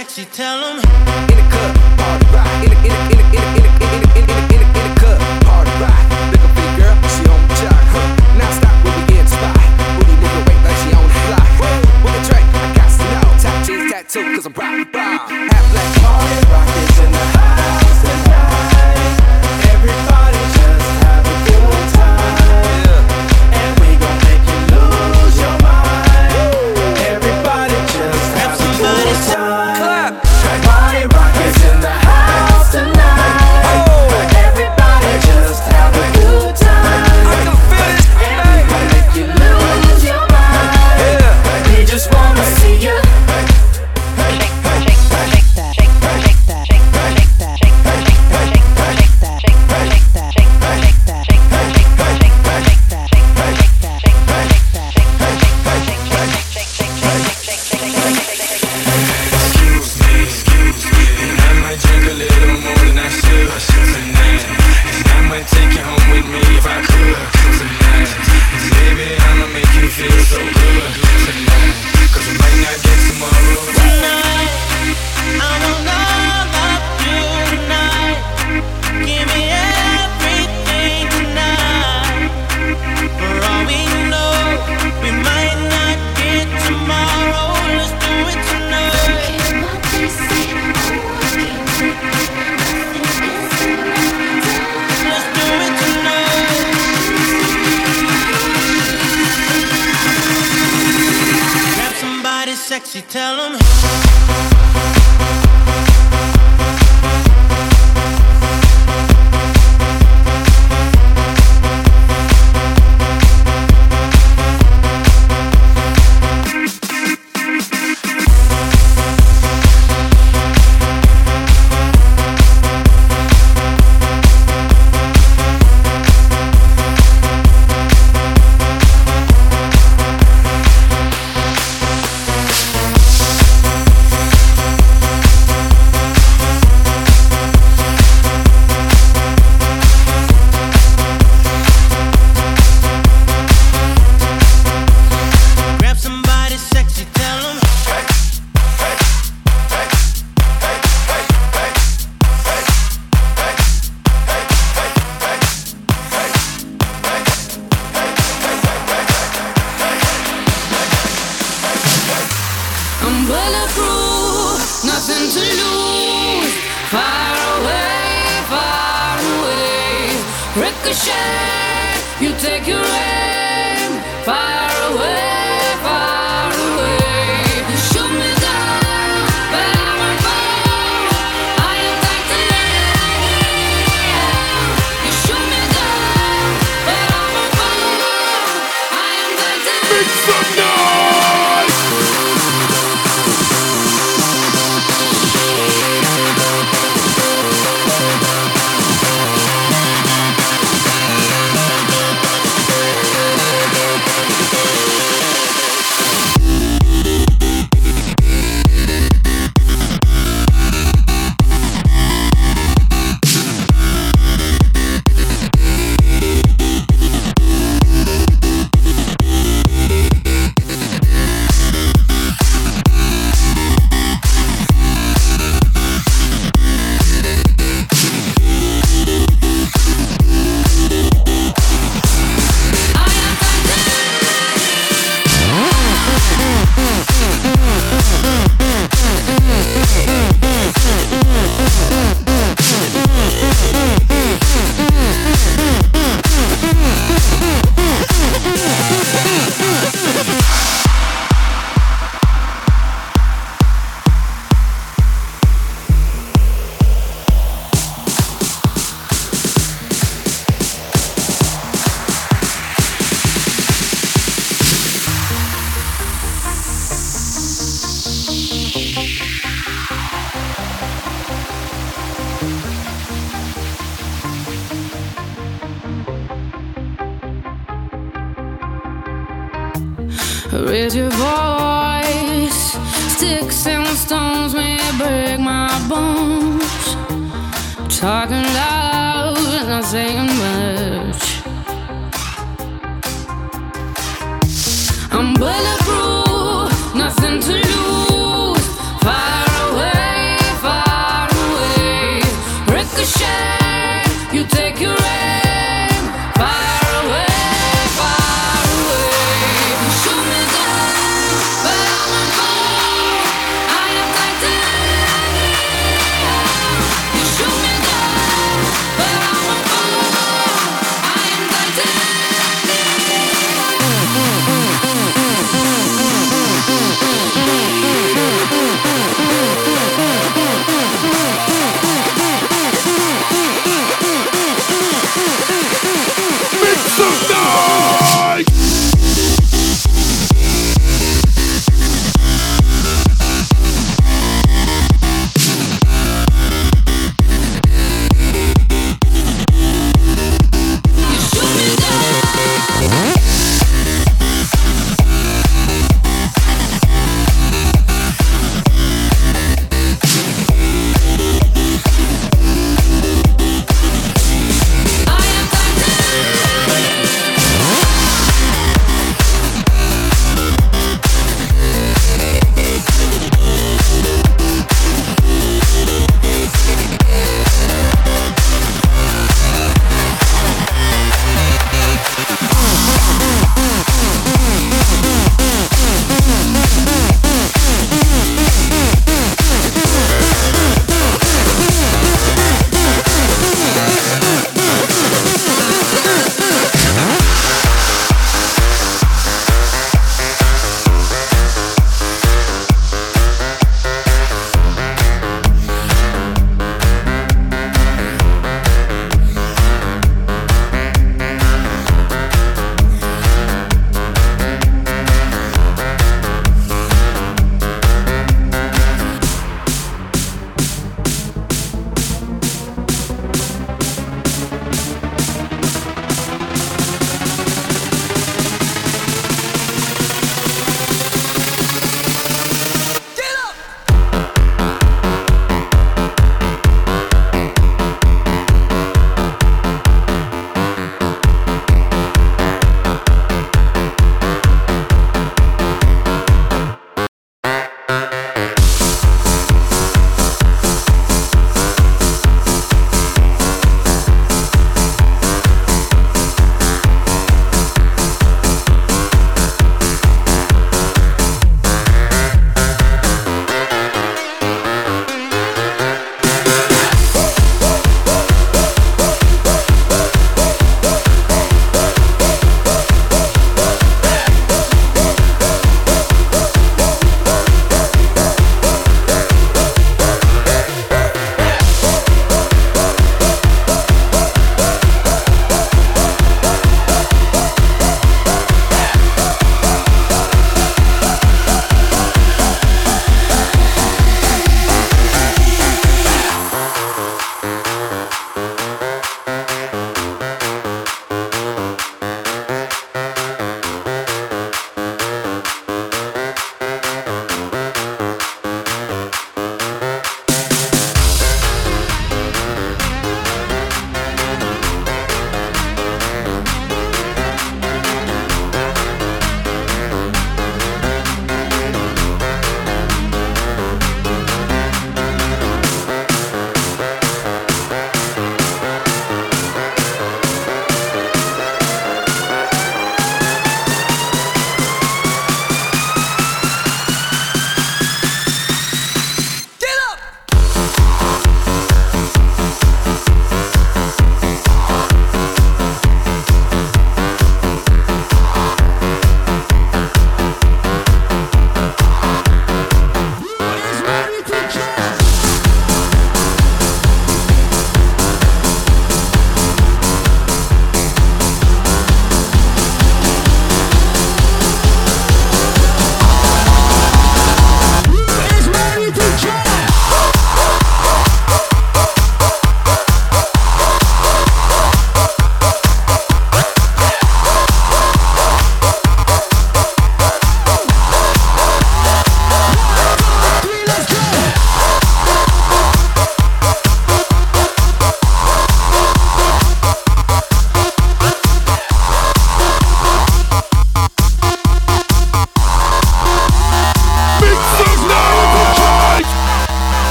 sexy, tell them. In the cup, party rock. In the, in the, in the, in the, in the, in the, in the, in the cup, party rock. Look at me, girl, she on the jock. Huh? Now stop, we'll begin spot. Booty nigga, wait like she on the block. With a drink, I got to know. Top jeans tattoo, cause I'm rock.